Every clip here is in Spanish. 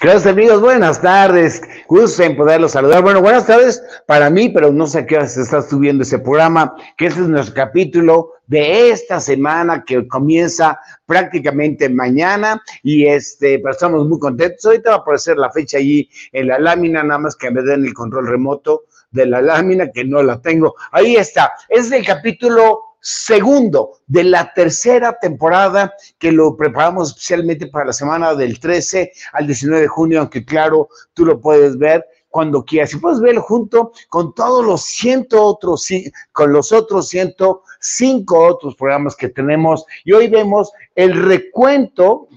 Queridos amigos, buenas tardes. Gusto en poderlos saludar. Bueno, buenas tardes para mí, pero no sé a qué hora se está subiendo ese programa, que este es nuestro capítulo de esta semana que comienza prácticamente mañana y este, pero estamos muy contentos. Ahorita va a aparecer la fecha allí en la lámina, nada más que me den el control remoto de la lámina, que no la tengo. Ahí está. Es el capítulo segundo de la tercera temporada que lo preparamos especialmente para la semana del 13 al 19 de junio, aunque claro, tú lo puedes ver cuando quieras. Y puedes verlo junto con todos los ciento otros, con los otros 105 otros programas que tenemos. Y hoy vemos el recuento,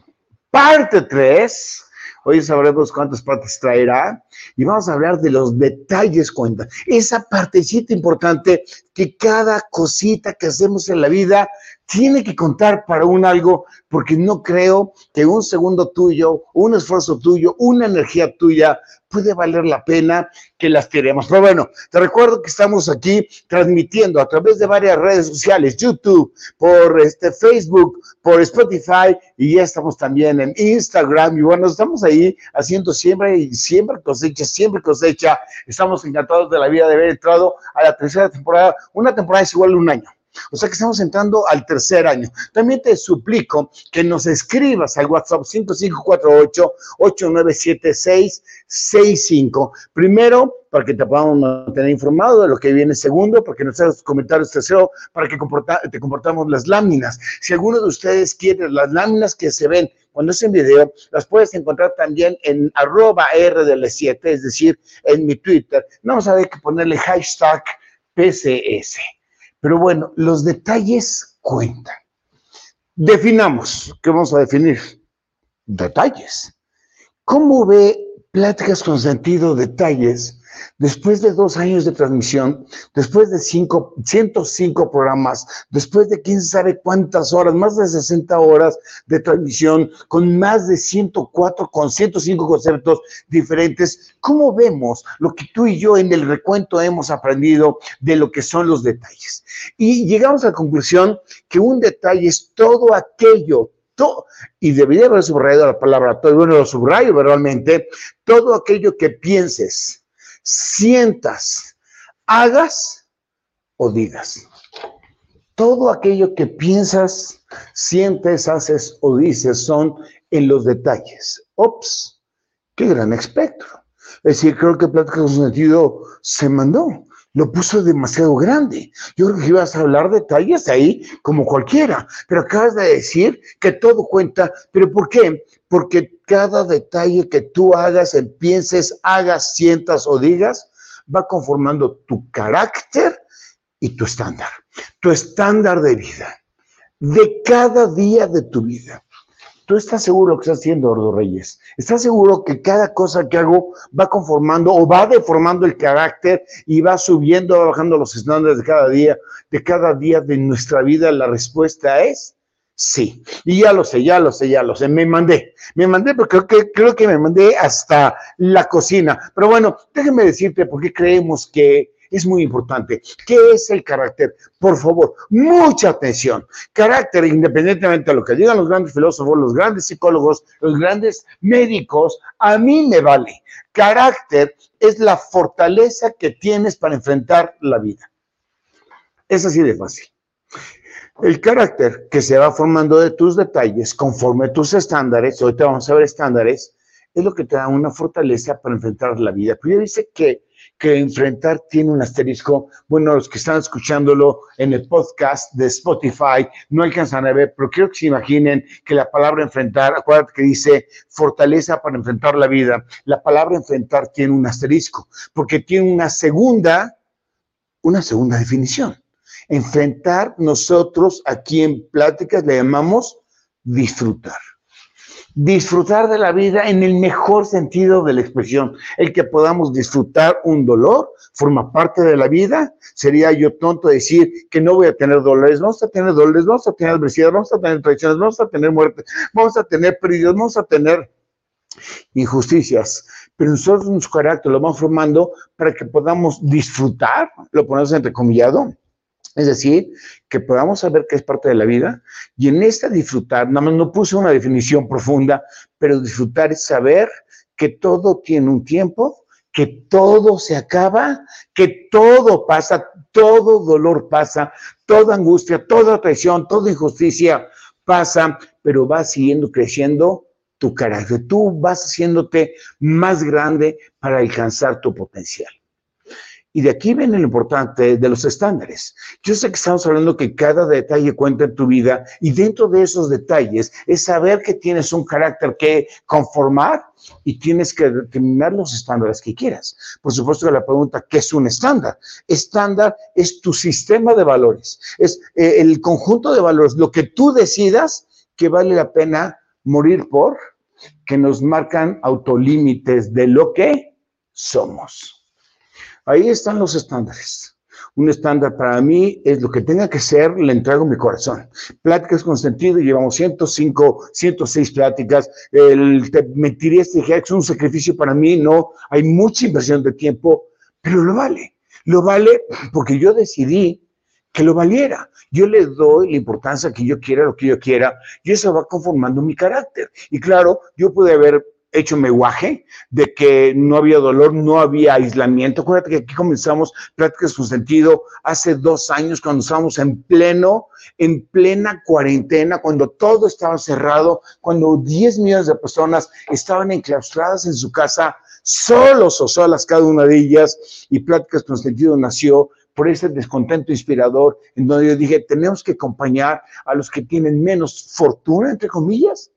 parte 3. Hoy sabremos cuántas partes traerá y vamos a hablar de los detalles cuenta. Esa partecita importante que cada cosita que hacemos en la vida tiene que contar para un algo, porque no creo que un segundo tuyo, un esfuerzo tuyo, una energía tuya puede valer la pena que las queremos. Pero bueno, te recuerdo que estamos aquí transmitiendo a través de varias redes sociales, YouTube, por este Facebook, por Spotify y ya estamos también en Instagram. Y bueno, estamos ahí haciendo siempre y siempre cosecha, siempre cosecha. Estamos encantados de la vida de haber entrado a la tercera temporada. Una temporada es igual a un año. O sea que estamos entrando al tercer año. También te suplico que nos escribas al WhatsApp 5548-897665. Primero, para que te podamos mantener informado de lo que viene. Segundo, para que nos hagas comentarios. Tercero, para que te comportamos las láminas. Si alguno de ustedes quiere las láminas que se ven cuando es en video, las puedes encontrar también en arroba RDL7, es decir, en mi Twitter. Vamos a ver que ponerle hashtag PCS. Pero bueno, los detalles cuentan. Definamos, ¿qué vamos a definir? Detalles. ¿Cómo ve Pláticas con Sentido Detalles después de dos años de transmisión, después de cinco, 105 programas, después de quién sabe cuántas horas, más de 60 horas de transmisión, con más de 104, con 105 conceptos diferentes, ¿cómo vemos lo que tú y yo en el recuento hemos aprendido de lo que son los detalles? Y llegamos a la conclusión que un detalle es todo aquello todo, y debería haber subrayado la palabra todo, bueno, lo subrayo verbalmente, todo aquello que pienses, sientas, hagas o digas. Todo aquello que piensas, sientes, haces o dices son en los detalles. Ops, qué gran espectro. Es decir, creo que Plática con sentido se mandó, lo puso demasiado grande. Yo creo que ibas a hablar detalles ahí como cualquiera, pero acabas de decir que todo cuenta. ¿Pero por qué? Porque cada detalle que tú hagas, pienses, hagas, sientas o digas, va conformando tu carácter y tu estándar, tu estándar de vida, de cada día de tu vida. ¿Tú estás seguro que estás haciendo, Ordo Reyes? ¿Estás seguro que cada cosa que hago va conformando o va deformando el carácter y va subiendo bajando los estándares de cada día, de cada día de nuestra vida? La respuesta es Sí, y ya lo sé, ya lo sé, ya lo sé, me mandé, me mandé porque creo que, creo que me mandé hasta la cocina. Pero bueno, déjeme decirte por qué creemos que es muy importante. ¿Qué es el carácter? Por favor, mucha atención. Carácter, independientemente de lo que digan los grandes filósofos, los grandes psicólogos, los grandes médicos, a mí me vale. Carácter es la fortaleza que tienes para enfrentar la vida. Es así de fácil. El carácter que se va formando de tus detalles conforme tus estándares, te vamos a ver estándares, es lo que te da una fortaleza para enfrentar la vida. Pero dice que, que enfrentar tiene un asterisco. Bueno, los que están escuchándolo en el podcast de Spotify no alcanzan a ver, pero quiero que se imaginen que la palabra enfrentar, acuérdate que dice fortaleza para enfrentar la vida. La palabra enfrentar tiene un asterisco, porque tiene una segunda, una segunda definición enfrentar nosotros aquí en pláticas le llamamos disfrutar. Disfrutar de la vida en el mejor sentido de la expresión. El que podamos disfrutar un dolor forma parte de la vida. Sería yo tonto decir que no voy a tener dolores. Vamos a tener dolores, vamos a tener adversidades, vamos a tener traiciones, vamos a tener muerte, vamos a tener pérdidas, vamos a tener injusticias. Pero nosotros nuestro carácter lo vamos formando para que podamos disfrutar, lo ponemos entrecomillado, es decir, que podamos saber que es parte de la vida y en esta disfrutar, nada más no puse una definición profunda, pero disfrutar es saber que todo tiene un tiempo, que todo se acaba, que todo pasa, todo dolor pasa, toda angustia, toda traición, toda injusticia pasa, pero va siguiendo creciendo tu carácter. Tú vas haciéndote más grande para alcanzar tu potencial. Y de aquí viene lo importante de los estándares. Yo sé que estamos hablando que cada detalle cuenta en tu vida y dentro de esos detalles es saber que tienes un carácter que conformar y tienes que determinar los estándares que quieras. Por supuesto que la pregunta, ¿qué es un estándar? Estándar es tu sistema de valores, es eh, el conjunto de valores, lo que tú decidas que vale la pena morir por, que nos marcan autolímites de lo que somos. Ahí están los estándares. Un estándar para mí es lo que tenga que ser, le entrego mi corazón. Pláticas con sentido, llevamos 105, 106 pláticas. El, te mentiría este dije, es un sacrificio para mí, no, hay mucha inversión de tiempo, pero lo vale. Lo vale porque yo decidí que lo valiera. Yo le doy la importancia que yo quiera, lo que yo quiera, y eso va conformando mi carácter. Y claro, yo pude haber hecho meguaje de que no había dolor, no había aislamiento. Acuérdate que aquí comenzamos Pláticas con Sentido hace dos años cuando estábamos en pleno, en plena cuarentena, cuando todo estaba cerrado, cuando 10 millones de personas estaban enclaustradas en su casa, solos o solas cada una de ellas, y Pláticas con Sentido nació por ese descontento inspirador en donde yo dije, tenemos que acompañar a los que tienen menos fortuna, entre comillas,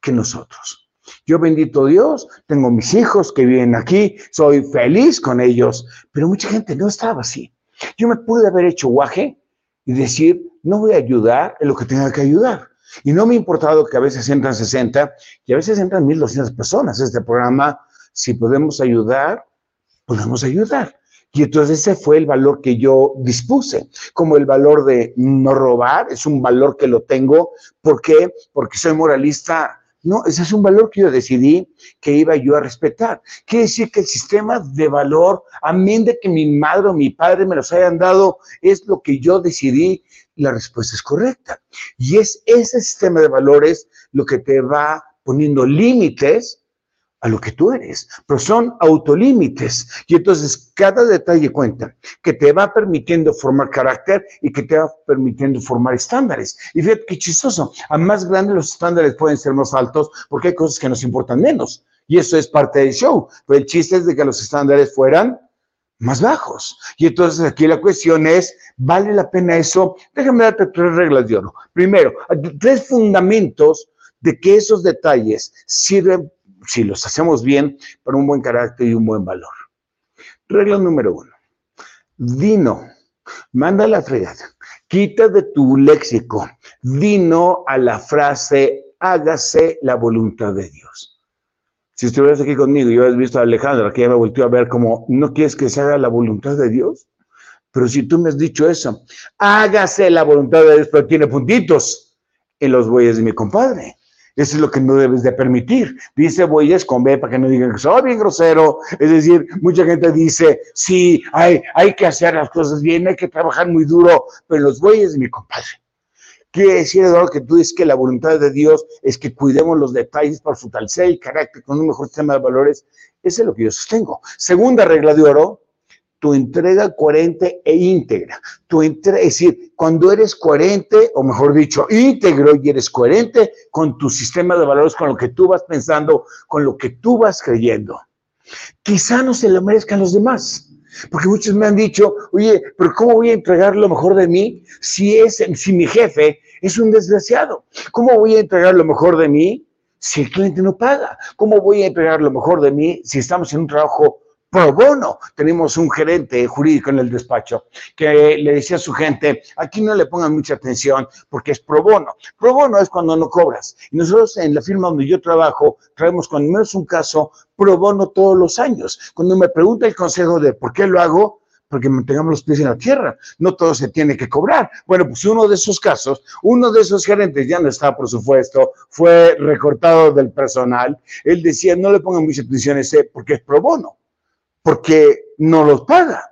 que nosotros. Yo bendito Dios, tengo mis hijos que viven aquí, soy feliz con ellos, pero mucha gente no estaba así. Yo me pude haber hecho guaje y decir, no voy a ayudar en lo que tenga que ayudar. Y no me ha importado que a veces entran 60 y a veces entran 1.200 personas. Este programa, si podemos ayudar, podemos ayudar. Y entonces ese fue el valor que yo dispuse, como el valor de no robar, es un valor que lo tengo. ¿Por qué? Porque soy moralista no, ese es un valor que yo decidí que iba yo a respetar. Quiere decir que el sistema de valor, a mí de que mi madre o mi padre me los hayan dado, es lo que yo decidí. La respuesta es correcta. Y es ese sistema de valores lo que te va poniendo límites a lo que tú eres, pero son autolímites. Y entonces cada detalle cuenta, que te va permitiendo formar carácter y que te va permitiendo formar estándares. Y fíjate qué chistoso, a más grandes los estándares pueden ser más altos porque hay cosas que nos importan menos. Y eso es parte del show. Pero el chiste es de que los estándares fueran más bajos. Y entonces aquí la cuestión es, ¿vale la pena eso? Déjame darte tres reglas de oro. Primero, tres fundamentos de que esos detalles sirven si los hacemos bien, para un buen carácter y un buen valor. Regla número uno. Dino, manda la fregada, quita de tu léxico, dino a la frase, hágase la voluntad de Dios. Si estuvieras aquí conmigo y hubieras visto a Alejandra, que ya me volvió a ver como, ¿no quieres que se haga la voluntad de Dios? Pero si tú me has dicho eso, hágase la voluntad de Dios, pero tiene puntitos en los bueyes de mi compadre. Eso es lo que no debes de permitir. Dice bueyes con B para que no digan que soy bien grosero. Es decir, mucha gente dice, sí, hay, hay que hacer las cosas bien, hay que trabajar muy duro, pero los bueyes, mi compadre. Quiere decir, Eduardo, que tú dices que la voluntad de Dios es que cuidemos los detalles para fortalecer el carácter con un mejor sistema de valores. Eso es lo que yo sostengo. Segunda regla de oro, tu entrega coherente e íntegra. Tu es decir, cuando eres coherente, o mejor dicho, íntegro y eres coherente con tu sistema de valores, con lo que tú vas pensando, con lo que tú vas creyendo. Quizá no se lo merezcan los demás. Porque muchos me han dicho, oye, pero ¿cómo voy a entregar lo mejor de mí si, es, si mi jefe es un desgraciado? ¿Cómo voy a entregar lo mejor de mí si el cliente no paga? ¿Cómo voy a entregar lo mejor de mí si estamos en un trabajo pro bono. Tenemos un gerente jurídico en el despacho que le decía a su gente, aquí no le pongan mucha atención porque es pro bono. Pro bono es cuando no cobras. Y nosotros en la firma donde yo trabajo traemos cuando menos un caso pro bono todos los años. Cuando me pregunta el consejo de por qué lo hago, porque mantengamos los pies en la tierra. No todo se tiene que cobrar. Bueno, pues uno de esos casos, uno de esos gerentes ya no está, por supuesto, fue recortado del personal. Él decía, no le pongan mucha atención a ese porque es pro bono porque no los paga.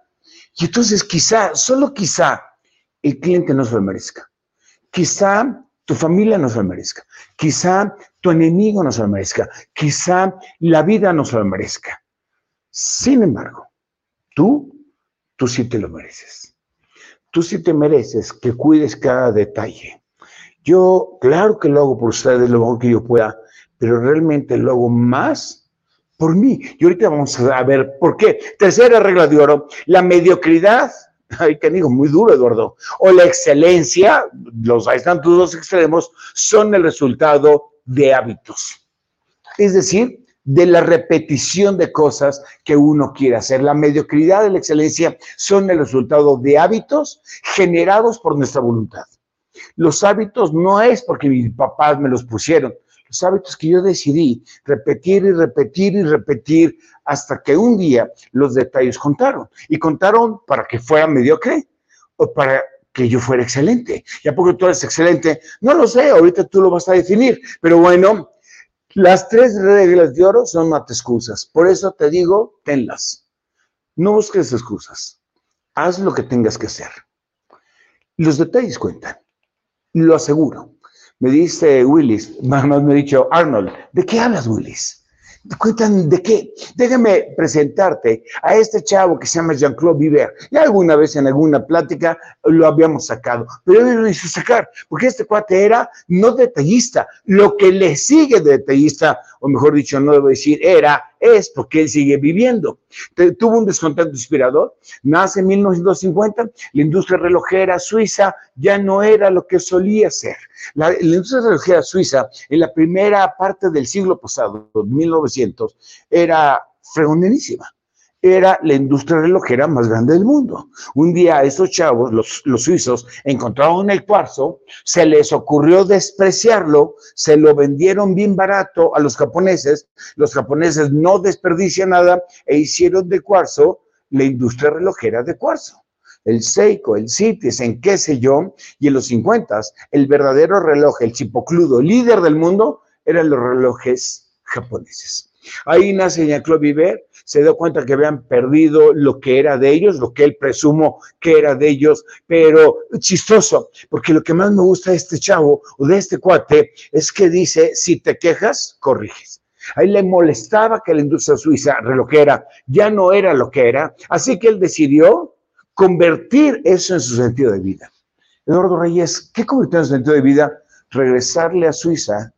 Y entonces quizá, solo quizá, el cliente no se lo merezca. Quizá tu familia no se lo merezca, quizá tu enemigo no se lo merezca, quizá la vida no se lo merezca. Sin embargo, tú, tú sí te lo mereces. Tú sí te mereces que cuides cada detalle. Yo, claro que lo hago por ustedes lo mejor que yo pueda, pero realmente lo hago más por mí. Y ahorita vamos a ver por qué. Tercera regla de oro, la mediocridad ay, que digo, muy duro, Eduardo, o la excelencia, los, ahí están tus dos extremos, son el resultado de hábitos. Es decir, de la repetición de cosas que uno quiere hacer. La mediocridad y la excelencia son el resultado de hábitos generados por nuestra voluntad. Los hábitos no es porque mis papás me los pusieron, los hábitos que yo decidí repetir y repetir y repetir hasta que un día los detalles contaron. Y contaron para que fuera mediocre o para que yo fuera excelente. ¿Y a poco tú eres excelente? No lo sé, ahorita tú lo vas a definir. Pero bueno, las tres reglas de oro son más excusas. Por eso te digo, tenlas. No busques excusas. Haz lo que tengas que hacer. Los detalles cuentan. Lo aseguro. Me dice Willis, más me ha dicho Arnold, ¿de qué hablas, Willis? Cuentan de qué. Déjame presentarte a este chavo que se llama Jean-Claude Viver. Ya alguna vez en alguna plática lo habíamos sacado, pero él lo hizo sacar, porque este cuate era no detallista. Lo que le sigue de detallista, o mejor dicho, no debo decir era, es porque él sigue viviendo. Tuvo un descontento inspirador, nace en 1950, la industria relojera suiza ya no era lo que solía ser. La, industria relojera suiza en la primera parte del siglo pasado, 1900, era fregonerísima era la industria relojera más grande del mundo. Un día esos chavos, los, los, suizos, encontraron el cuarzo, se les ocurrió despreciarlo, se lo vendieron bien barato a los japoneses, los japoneses no desperdician nada e hicieron de cuarzo la industria relojera de cuarzo. El Seiko, el en qué sé yo, y en los 50 el verdadero reloj, el chipocludo líder del mundo, eran los relojes japoneses. Ahí nace Jean-Claude Viver, se dio cuenta que habían perdido lo que era de ellos, lo que él presumo que era de ellos, pero chistoso, porque lo que más me gusta de este chavo o de este cuate es que dice, si te quejas, corriges. A él le molestaba que la industria suiza relojera ya no era lo que era, así que él decidió convertir eso en su sentido de vida. Eduardo Reyes, ¿qué convirtió en su sentido de vida? Regresarle a Suiza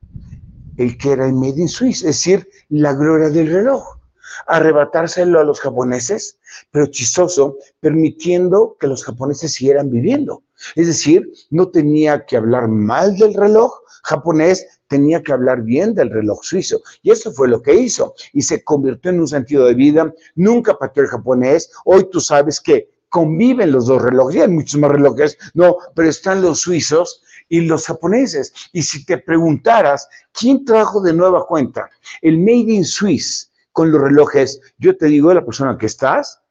el que era el Made in Swiss, es decir, la gloria del reloj, arrebatárselo a los japoneses, pero chistoso, permitiendo que los japoneses siguieran viviendo. Es decir, no tenía que hablar mal del reloj japonés, tenía que hablar bien del reloj suizo. Y eso fue lo que hizo. Y se convirtió en un sentido de vida. Nunca pateó el japonés. Hoy tú sabes que conviven los dos relojes. hay muchos más relojes, no, pero están los suizos y los japoneses. Y si te preguntaras, ¿quién trajo de nueva cuenta el Made in Swiss con los relojes? Yo te digo, la persona que estás,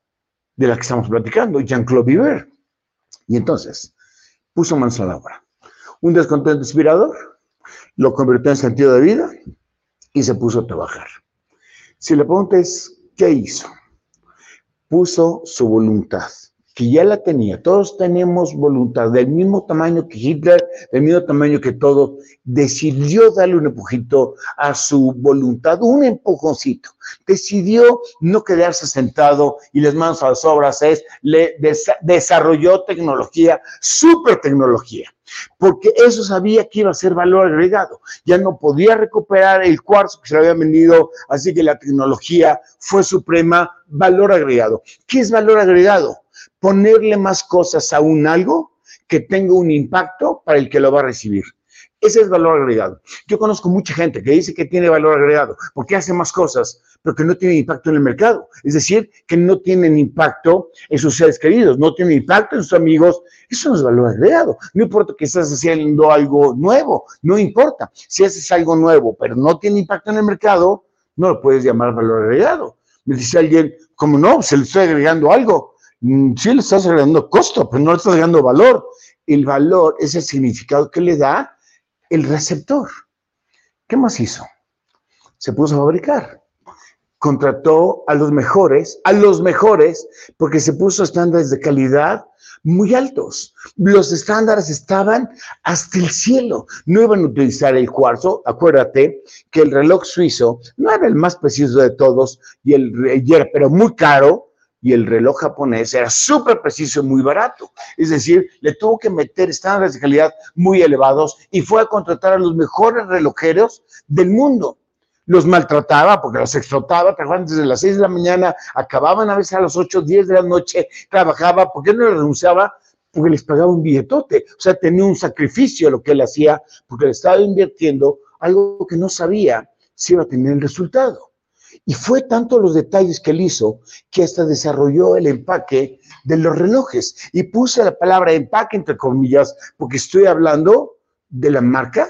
de la que estamos platicando, Jean-Claude Viver. Y entonces, puso manos a la obra. Un descontento inspirador, lo convirtió en sentido de vida y se puso a trabajar. Si le preguntas, ¿qué hizo? Puso su voluntad que ya la tenía. Todos tenemos voluntad del mismo tamaño que Hitler, del mismo tamaño que todo. Decidió darle un empujito a su voluntad, un empujoncito. Decidió no quedarse sentado y les manos a las obras, es, desarrolló tecnología, super tecnología porque eso sabía que iba a ser valor agregado. Ya no podía recuperar el cuarzo que se le había vendido, así que la tecnología fue suprema valor agregado. ¿Qué es valor agregado? Ponerle más cosas a un algo que tenga un impacto para el que lo va a recibir. Ese es valor agregado. Yo conozco mucha gente que dice que tiene valor agregado porque hace más cosas, pero que no tiene impacto en el mercado. Es decir, que no tienen impacto en sus seres queridos, no tienen impacto en sus amigos. Eso no es valor agregado. No importa que estés haciendo algo nuevo, no importa. Si haces algo nuevo, pero no tiene impacto en el mercado, no lo puedes llamar valor agregado. Me dice alguien, ¿cómo no? Se le estoy agregando algo. Mm, sí le estás agregando costo, pero no le estás agregando valor. El valor es el significado que le da el receptor. ¿Qué más hizo? Se puso a fabricar. contrató a los mejores, a los mejores, porque se puso estándares de calidad muy altos. Los estándares estaban hasta el cielo. No iban a utilizar el cuarzo. Acuérdate que el reloj suizo no era el más preciso de todos, y el, y era, pero muy caro, y el reloj japonés era súper preciso y muy barato. Es decir, le tuvo que meter estándares de calidad muy elevados y fue a contratar a los mejores relojeros del mundo. Los maltrataba porque los explotaba, trabajaban desde las 6 de la mañana, acababan a veces a las 8, 10 de la noche, trabajaba, ¿por qué no renunciaba? Porque les pagaba un billetote. O sea, tenía un sacrificio lo que él hacía porque le estaba invirtiendo algo que no sabía si iba a tener el resultado. Y fue tanto los detalles que él hizo que hasta desarrolló el empaque de los relojes. Y puse la palabra empaque entre comillas porque estoy hablando de la marca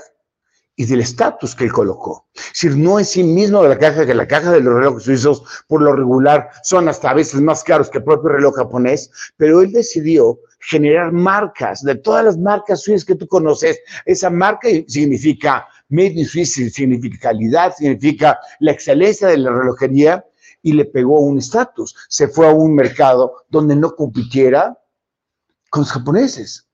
y del estatus que él colocó. Es decir, no es sí mismo la caja, que la caja de los relojes suizos por lo regular son hasta a veces más caros que el propio reloj japonés, pero él decidió generar marcas, de todas las marcas suizas que tú conoces. Esa marca significa Made in Swiss significa calidad, significa la excelencia de la relojería y le pegó un estatus. Se fue a un mercado donde no compitiera con los japoneses.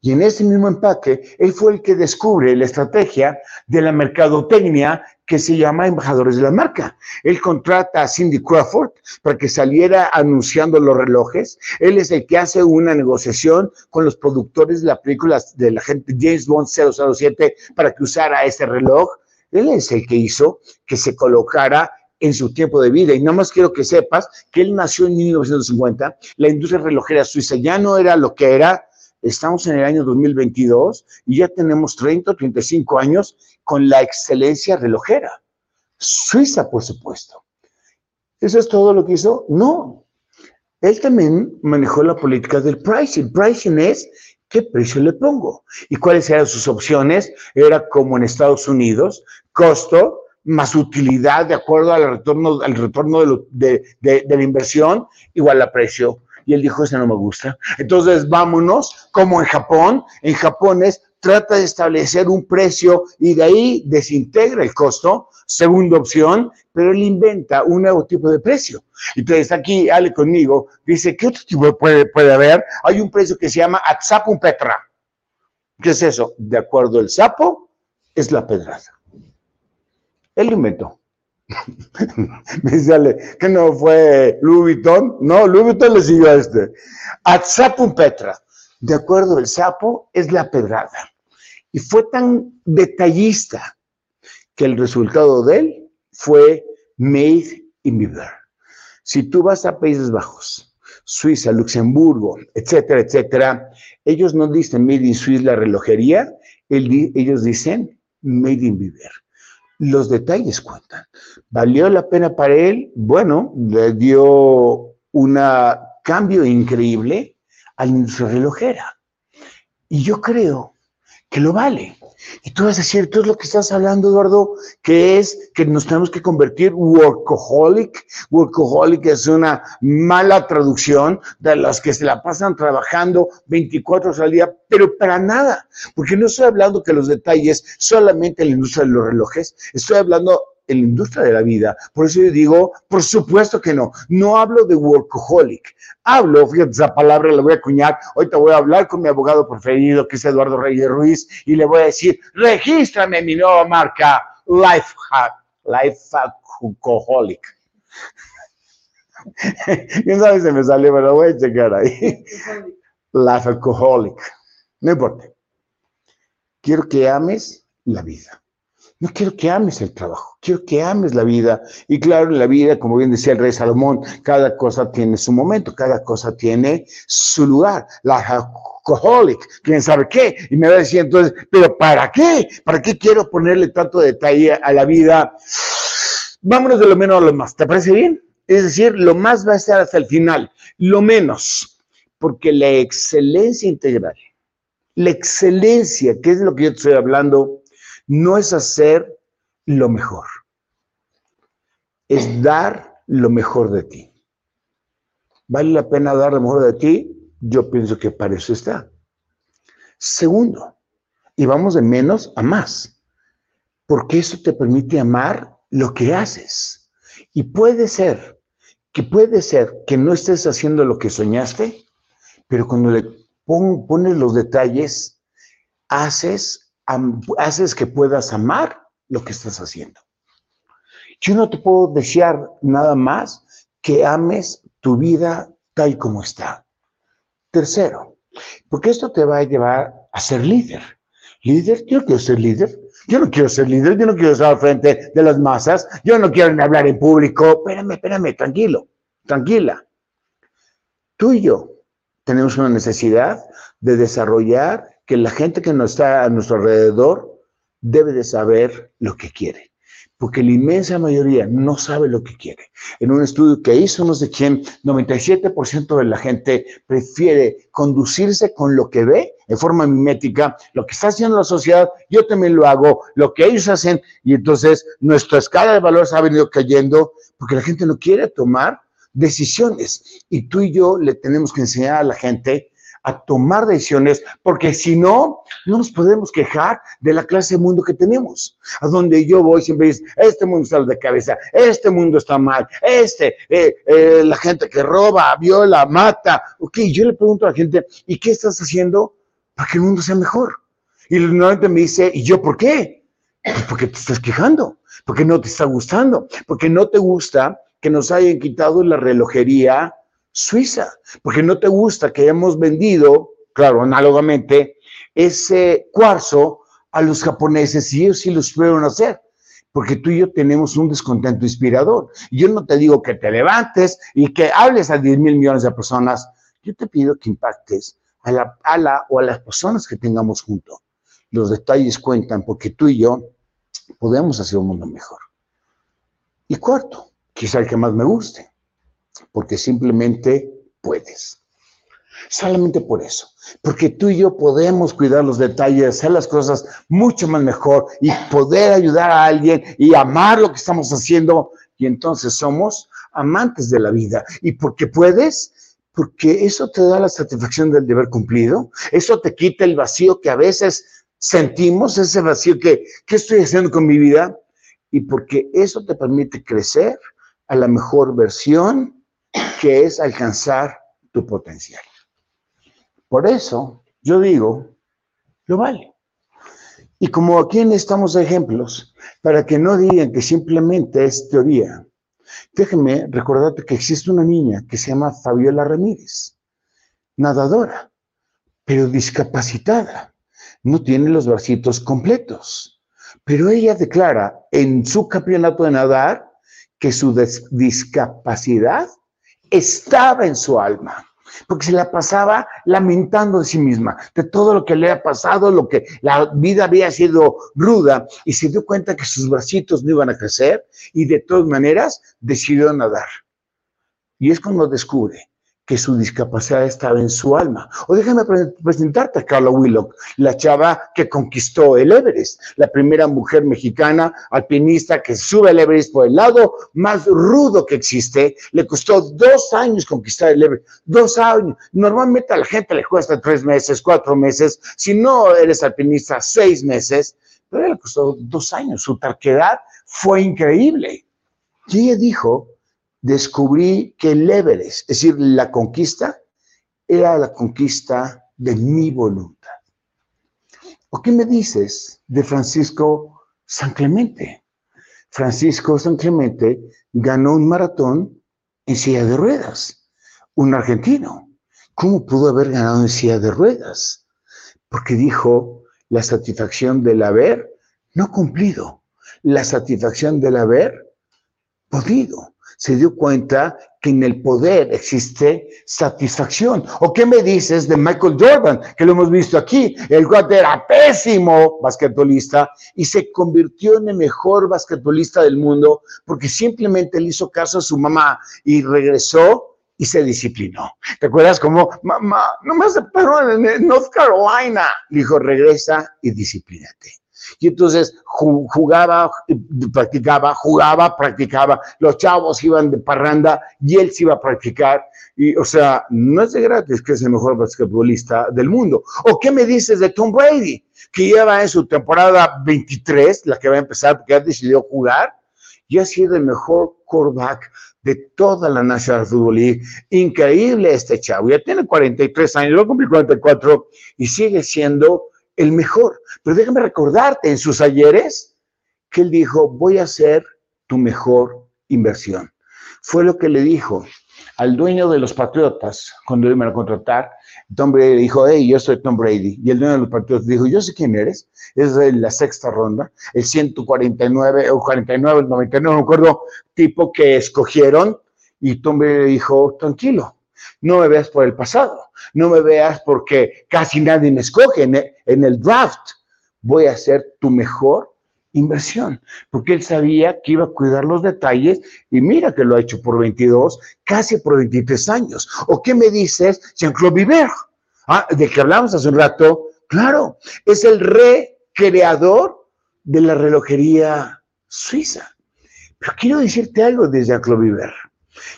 Y en ese mismo empaque, él fue el que descubre la estrategia de la mercadotecnia que se llama Embajadores de la Marca. Él contrata a Cindy Crawford para que saliera anunciando los relojes. Él es el que hace una negociación con los productores de la película de la gente James Bond 007 para que usara ese reloj. Él es el que hizo que se colocara en su tiempo de vida. Y nada más quiero que sepas que él nació en 1950. La industria relojera suiza ya no era lo que era Estamos en el año 2022 y ya tenemos 30 o 35 años con la excelencia relojera. Suiza, por supuesto. ¿Eso es todo lo que hizo? No. Él también manejó la política del pricing. Pricing es qué precio le pongo. ¿Y cuáles eran sus opciones? Era como en Estados Unidos, costo más utilidad de acuerdo al retorno, al retorno de, la inversión igual a precio. Y él dijo, ese no me gusta. Entonces vámonos, como en Japón, en Japón es, trata de establecer un precio y de ahí desintegra el costo, segunda opción, pero él inventa un nuevo tipo de precio. Entonces aquí, Ale conmigo, dice, ¿qué otro tipo puede, puede haber? Hay un precio que se llama Atsapun Petra. ¿Qué es eso? De acuerdo, el sapo es la pedrada. Él inventó. Me sale que no fue Louis Vuitton. No, Louis Vuitton le siguió a este. Atzapum Petra. De acuerdo, el sapo es la pedrada. Y fue tan detallista que el resultado de él fue Made in Beaver. Si tú vas a Países Bajos, Suiza, Luxemburgo, etcétera, etcétera, ellos no dicen Made in Swiss la relojería, ellos dicen Made in Beaver los detalles cuentan. ¿Valió la pena para él? Bueno, le dio un cambio increíble a la industria relojera. Y yo creo que lo vale. Y tú vas a decir, tú es lo que estás hablando, Eduardo, que es que nos tenemos que convertir workaholic. Workaholic es una mala traducción de los que se la pasan trabajando 24 horas al día, pero para nada. Porque no estoy hablando que los detalles solamente en la industria de los relojes, estoy hablando en la industria de la vida. Por eso yo digo, por supuesto que no. No hablo de workaholic. Hablo, fíjate, esa palabra la voy a acuñar. Te voy a hablar con mi abogado preferido, que es Eduardo Reyes Ruiz, y le voy a decir, regístrame mi nueva marca, Lifehack, Lifehackoholic. ¿Quién sabe si me sale? Pero voy a checar ahí. Lifehackoholic. No importa. Quiero que ames la vida. No quiero que ames el trabajo, quiero que ames la vida. Y claro, la vida, como bien decía el rey Salomón, cada cosa tiene su momento, cada cosa tiene su lugar. La alcoholic, quién sabe qué. Y me va a decir entonces, ¿pero para qué? ¿Para qué quiero ponerle tanto detalle a la vida? Vámonos de lo menos a lo más. ¿Te parece bien? Es decir, lo más va a estar hasta el final, lo menos, porque la excelencia integral, la excelencia, que es lo que yo te estoy hablando, no es hacer lo mejor, es dar lo mejor de ti. ¿Vale la pena dar lo mejor de ti? Yo pienso que para eso está. Segundo, y vamos de menos a más, porque eso te permite amar lo que haces Y puede ser que puede ser que no estés haciendo lo que soñaste, pero cuando le pones los detalles, haces, haces que puedas amar lo que estás haciendo. Yo no te puedo desear nada más que ames tu vida tal como está. Tercero, porque esto te va a llevar a ser líder. Líder, yo quiero ser líder. Yo no quiero ser líder, yo no quiero estar al frente de las masas, yo no quiero hablar en público. Espérame, espérame, tranquilo, tranquila. Tú y yo tenemos una necesidad de desarrollar que la gente que nos está a nuestro alrededor debe de saber lo que quiere porque la inmensa mayoría no sabe lo que quiere. En un estudio que hizo no sé quién, 97% de la gente prefiere conducirse con lo que ve en forma mimética, lo que está haciendo la sociedad, yo también lo hago, lo que ellos hacen, y entonces nuestra escala de valores ha venido cayendo porque la gente no quiere tomar decisiones. Y tú y yo le tenemos que enseñar a la gente a tomar decisiones, porque si no, no nos podemos quejar de la clase de mundo que tenemos. A donde yo voy siempre dice, este mundo está de cabeza, este mundo está mal, este, eh, eh, la gente que roba, viola, mata. Ok, yo le pregunto a la gente, ¿y qué estás haciendo para que el mundo sea mejor? Y normalmente me dice, ¿y yo por qué? Pues porque te estás quejando, porque no te está gustando, porque no te gusta que nos hayan quitado la relojería Suiza, porque no te gusta que hemos vendido, claro, análogamente, ese cuarzo a los japoneses y ellos sí lo supieron hacer, porque tú y yo tenemos un descontento inspirador. Yo no te digo que te levantes y que hables a 10 mil millones de personas, yo te pido que impactes a la, a la o a las personas que tengamos junto. Los detalles cuentan porque tú y yo podemos hacer un mundo mejor. Y cuarto, quizá el que más me guste, porque simplemente puedes. Solamente por eso. Porque tú y yo podemos cuidar los detalles, hacer las cosas mucho más mejor y poder ayudar a alguien y amar lo que estamos haciendo. Y entonces somos amantes de la vida. ¿Y porque puedes? Porque eso te da la satisfacción del deber cumplido. Eso te quita el vacío que a veces sentimos, ese vacío que, ¿qué estoy haciendo con mi vida? Y porque eso te permite crecer a la mejor versión que es alcanzar tu potencial. Por eso yo digo, lo vale. Y como aquí necesitamos ejemplos, para que no digan que simplemente es teoría, déjenme recordarte que existe una niña que se llama Fabiola Ramírez, nadadora, pero discapacitada, no tiene los bracitos completos, pero ella declara en su campeonato de nadar que su discapacidad estaba en su alma, porque se la pasaba lamentando de sí misma, de todo lo que le ha pasado, lo que la vida había sido ruda, y se dio cuenta que sus bracitos no iban a crecer, y de todas maneras decidió nadar. Y es cuando descubre que su discapacidad estaba en su alma. O déjame presentarte a Carla Willock, la chava que conquistó el Everest, la primera mujer mexicana alpinista que sube el Everest por el lado más rudo que existe. Le costó dos años conquistar el Everest, dos años. Normalmente a la gente le cuesta tres meses, cuatro meses. Si no eres alpinista, seis meses. Pero le costó dos años. Su terquedad fue increíble. Y ella dijo, descubrí que el Everest, es decir, la conquista, era la conquista de mi voluntad. ¿O qué me dices de Francisco San Clemente? Francisco San Clemente ganó un maratón en silla de ruedas, un argentino. ¿Cómo pudo haber ganado en silla de ruedas? Porque dijo la satisfacción del haber no cumplido, la satisfacción del haber podido se dio cuenta que en el poder existe satisfacción. ¿O qué me dices de Michael Jordan, que lo hemos visto aquí? El cual era pésimo basquetbolista y se convirtió en el mejor basquetbolista del mundo porque simplemente le hizo caso a su mamá y regresó y se disciplinó. ¿Te acuerdas cómo, mamá, no me aceptaron en North Carolina? Dijo, regresa y disciplínate. Y entonces jugaba, practicaba, jugaba, practicaba. Los chavos iban de parranda y él se iba a practicar. Y, o sea, no es de gratis que es el mejor basquetbolista del mundo. ¿O qué me dices de Tom Brady? Que lleva en su temporada 23, la que va a empezar porque ya decidió jugar, y ha sido el mejor quarterback de toda la National Football League. Increíble este chavo, ya tiene 43 años, va a cumplir 44 y sigue siendo el mejor. Pero déjame recordarte en sus ayeres que él dijo, voy a ser tu mejor inversión. Fue lo que le dijo al dueño de los Patriotas cuando iban a contratar. Tom Brady dijo, hey, yo soy Tom Brady. Y el dueño de los Patriotas dijo, yo sé quién eres. Es la sexta ronda, el 149 o 49, el 99, no me acuerdo, tipo que escogieron. Y Tom Brady dijo, tranquilo, no me veas por el pasado, no me veas porque casi nadie me escoge en el, en el draft. Voy a ser tu mejor inversión, porque él sabía que iba a cuidar los detalles y mira que lo ha hecho por 22, casi por 23 años. ¿O qué me dices, Jean-Claude Viver? Ah, de que hablamos hace un rato, claro, es el recreador de la relojería suiza. Pero quiero decirte algo de Jean-Claude Viver.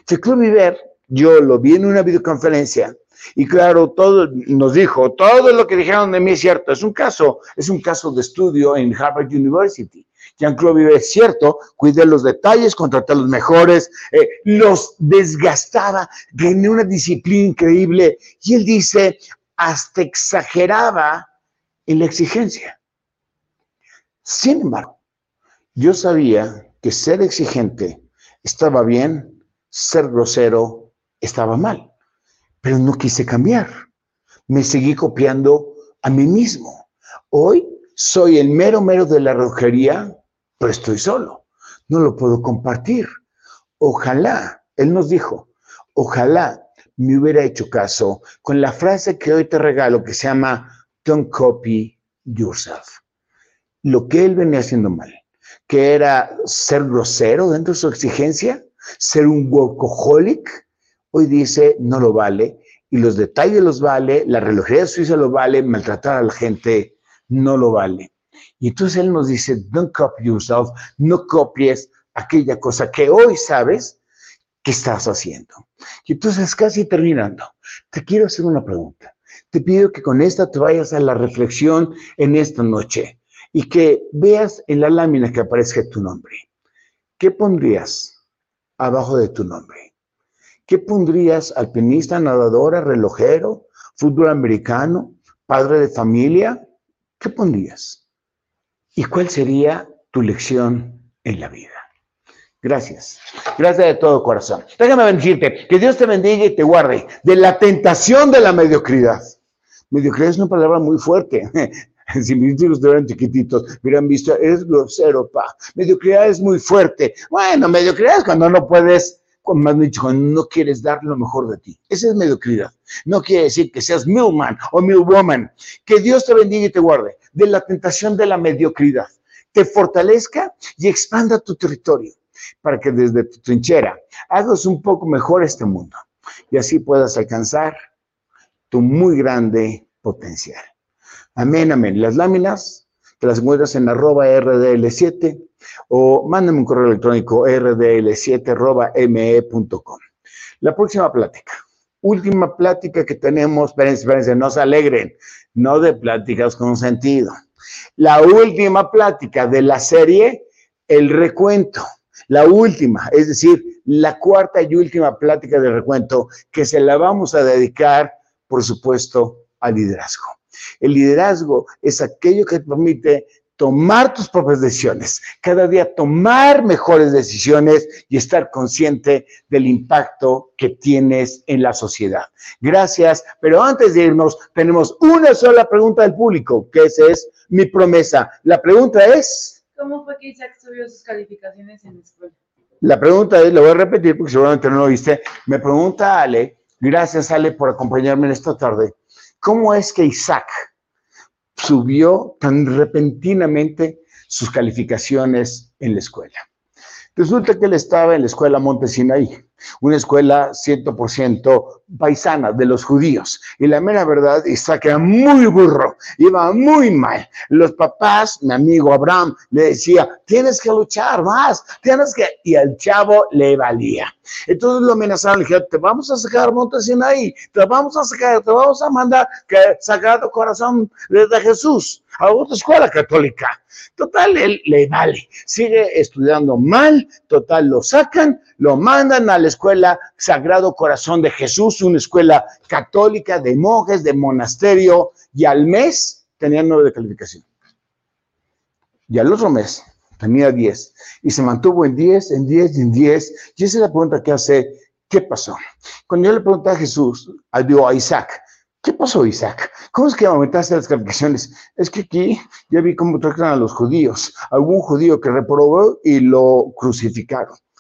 Jean-Claude Viver, yo lo vi en una videoconferencia y claro, todo nos dijo, todo lo que dijeron de mí es cierto. Es un caso, es un caso de estudio en Harvard University. Jean-Claude es cierto, cuidé los detalles, contraté a los mejores, eh, los desgastaba, tenía una disciplina increíble. Y él dice, hasta exageraba en la exigencia. Sin embargo, yo sabía que ser exigente estaba bien, ser grosero estaba mal pero no quise cambiar. Me seguí copiando a mí mismo. Hoy soy el mero mero de la relojería, pero estoy solo. No lo puedo compartir. Ojalá, él nos dijo, ojalá me hubiera hecho caso con la frase que hoy te regalo que se llama Don't copy yourself. Lo que él venía haciendo mal, que era ser grosero dentro de su exigencia, ser un workaholic, Hoy dice, no lo vale, y los detalles los vale, la relojería suiza lo vale, maltratar a la gente no lo vale. Y entonces él nos dice, don't copy yourself, no copies aquella cosa que hoy sabes que estás haciendo. Y entonces casi terminando, te quiero hacer una pregunta. Te pido que con esta te vayas a la reflexión en esta noche y que veas en la lámina que aparezca tu nombre. ¿Qué pondrías abajo de tu nombre? ¿Qué pondrías? ¿Alpinista, nadadora, relojero, fútbol americano, padre de familia? ¿Qué pondrías? ¿Y cuál sería tu lección en la vida? Gracias. Gracias de todo corazón. Déjame bendecirte. Que Dios te bendiga y te guarde de la tentación de la mediocridad. Mediocridad es una palabra muy fuerte. si mis hijos estuvieran chiquititos, hubieran visto, es grosero, pa. Mediocridad es muy fuerte. Bueno, mediocridad es cuando no puedes más dicho, no quieres dar lo mejor de ti. Esa es mediocridad. No quiere decir que seas millman o millwoman. Que Dios te bendiga y te guarde de la tentación de la mediocridad. Te fortalezca y expanda tu territorio para que desde tu trinchera hagas un poco mejor este mundo y así puedas alcanzar tu muy grande potencial. Amén, amén. Las láminas te las encuentras en arroba RDL7 o mándame un correo electrónico rdl7.me.com. La próxima plática, última plática que tenemos, espérense, espérense, no se alegren, no de pláticas con sentido. La última plática de la serie, el recuento. La última, es decir, la cuarta y última plática de recuento que se la vamos a dedicar, por supuesto, al liderazgo. El liderazgo es aquello que permite tomar tus propias decisiones, cada día tomar mejores decisiones y estar consciente del impacto que tienes en la sociedad. Gracias, pero antes de irnos, tenemos una sola pregunta del público, que esa es mi promesa. La pregunta es... ¿Cómo fue que Isaac subió sus calificaciones en la escuela? La pregunta es, lo voy a repetir porque seguramente no lo viste, me pregunta Ale, gracias Ale por acompañarme en esta tarde, ¿cómo es que Isaac subió tan repentinamente sus calificaciones en la escuela. Resulta que él estaba en la escuela Montesinaí. Una escuela 100% paisana de los judíos. Y la mera verdad, Isaac era muy burro, iba muy mal. Los papás, mi amigo Abraham, le decía, tienes que luchar más, tienes que... Y al chavo le valía. Entonces lo amenazaron, le dijeron, te vamos a sacar monte Sinaí, te vamos a sacar, te vamos a mandar que Sagrado Corazón de Jesús a otra escuela católica. Total, él le vale, sigue estudiando mal, total, lo sacan, lo mandan a la escuela Sagrado Corazón de Jesús, una escuela católica de monjes, de monasterio, y al mes tenía nueve de calificación. Y al otro mes tenía diez, y se mantuvo en diez, en diez, en diez, y esa es la pregunta que hace, ¿qué pasó? Cuando yo le pregunté a Jesús, a, a Isaac, ¿Qué pasó, Isaac? ¿Cómo es que aumentaste las calificaciones? Es que aquí ya vi cómo tratan a los judíos. Algún judío que reprobó y lo crucificaron.